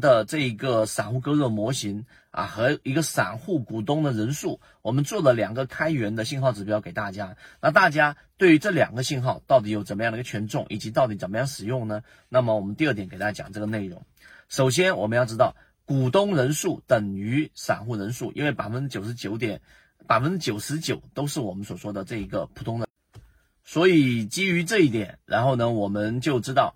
的这一个散户割肉模型啊，和一个散户股东的人数，我们做了两个开源的信号指标给大家。那大家对于这两个信号到底有怎么样的一个权重，以及到底怎么样使用呢？那么我们第二点给大家讲这个内容。首先我们要知道，股东人数等于散户人数，因为百分之九十九点百分之九十九都是我们所说的这一个普通人。所以基于这一点，然后呢，我们就知道。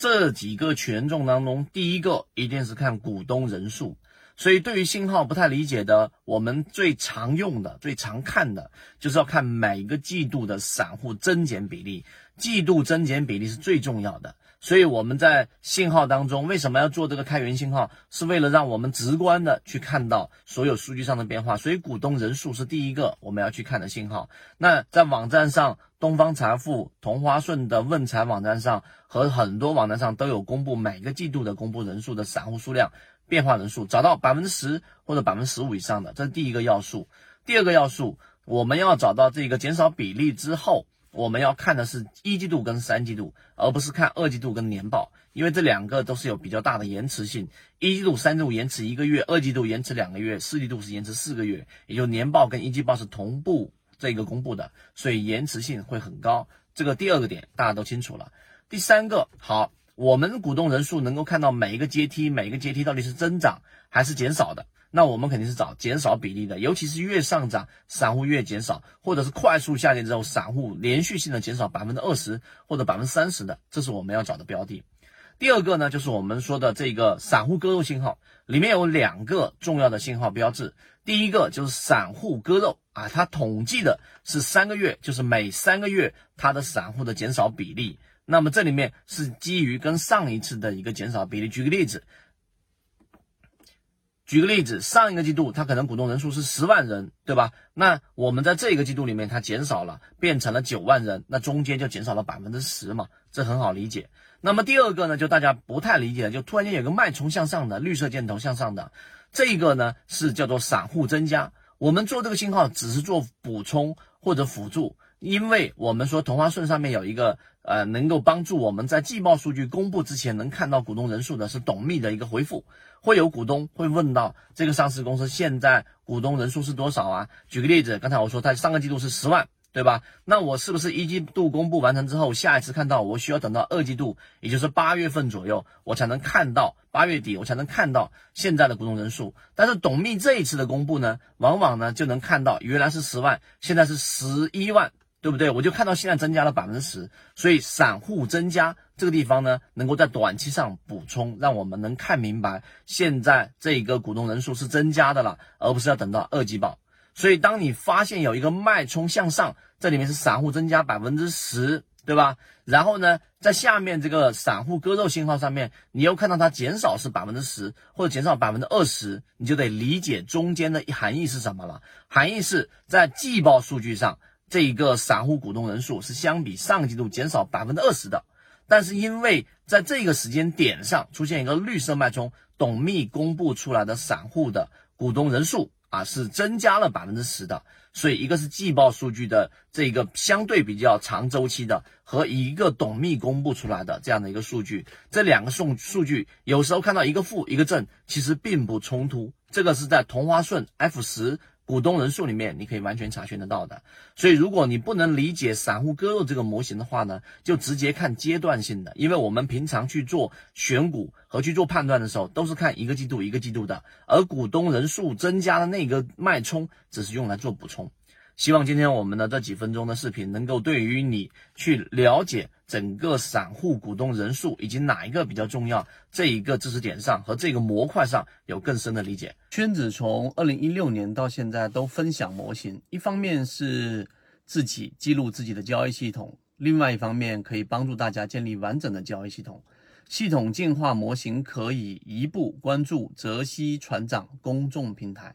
这几个权重当中，第一个一定是看股东人数。所以对于信号不太理解的，我们最常用的、最常看的就是要看每个季度的散户增减比例，季度增减比例是最重要的。所以我们在信号当中为什么要做这个开源信号，是为了让我们直观的去看到所有数据上的变化。所以股东人数是第一个我们要去看的信号。那在网站上。东方财富、同花顺的问财网站上和很多网站上都有公布每个季度的公布人数的散户数量变化人数，找到百分之十或者百分之十五以上的，这是第一个要素。第二个要素，我们要找到这个减少比例之后，我们要看的是一季度跟三季度，而不是看二季度跟年报，因为这两个都是有比较大的延迟性。一季度、三季度延迟一个月，二季度延迟两个月，四季度是延迟四个月，也就年报跟一季报是同步。这个公布的，所以延迟性会很高。这个第二个点大家都清楚了。第三个，好，我们股东人数能够看到每一个阶梯，每一个阶梯到底是增长还是减少的。那我们肯定是找减少比例的，尤其是越上涨，散户越减少，或者是快速下跌之后，散户连续性的减少百分之二十或者百分之三十的，这是我们要找的标的。第二个呢，就是我们说的这个散户割肉信号，里面有两个重要的信号标志。第一个就是散户割肉啊，它统计的是三个月，就是每三个月它的散户的减少比例。那么这里面是基于跟上一次的一个减少比例。举个例子，举个例子，上一个季度它可能股东人数是十万人，对吧？那我们在这个季度里面它减少了，变成了九万人，那中间就减少了百分之十嘛，这很好理解。那么第二个呢，就大家不太理解，就突然间有个脉冲向上的绿色箭头向上的，这个呢是叫做散户增加。我们做这个信号只是做补充或者辅助，因为我们说同花顺上面有一个呃能够帮助我们在季报数据公布之前能看到股东人数的是董秘的一个回复，会有股东会问到这个上市公司现在股东人数是多少啊？举个例子，刚才我说它上个季度是十万。对吧？那我是不是一季度公布完成之后，下一次看到我需要等到二季度，也就是八月份左右，我才能看到八月底，我才能看到现在的股东人数。但是董秘这一次的公布呢，往往呢就能看到原来是十万，现在是十一万，对不对？我就看到现在增加了百分之十，所以散户增加这个地方呢，能够在短期上补充，让我们能看明白现在这个股东人数是增加的了，而不是要等到二季报。所以，当你发现有一个脉冲向上，这里面是散户增加百分之十，对吧？然后呢，在下面这个散户割肉信号上面，你又看到它减少是百分之十或者减少百分之二十，你就得理解中间的含义是什么了。含义是在季报数据上，这一个散户股东人数是相比上季度减少百分之二十的，但是因为在这个时间点上出现一个绿色脉冲，董秘公布出来的散户的股东人数。啊，是增加了百分之十的，所以一个是季报数据的这个相对比较长周期的，和一个董秘公布出来的这样的一个数据，这两个数数据有时候看到一个负一个正，其实并不冲突，这个是在同花顺 F 十。股东人数里面，你可以完全查询得到的。所以，如果你不能理解散户割肉这个模型的话呢，就直接看阶段性的。因为我们平常去做选股和去做判断的时候，都是看一个季度一个季度的，而股东人数增加的那个脉冲，只是用来做补充。希望今天我们的这几分钟的视频，能够对于你去了解整个散户股东人数以及哪一个比较重要这一个知识点上和这个模块上有更深的理解。圈子从二零一六年到现在都分享模型，一方面是自己记录自己的交易系统，另外一方面可以帮助大家建立完整的交易系统。系统进化模型可以一步关注泽西船长公众平台。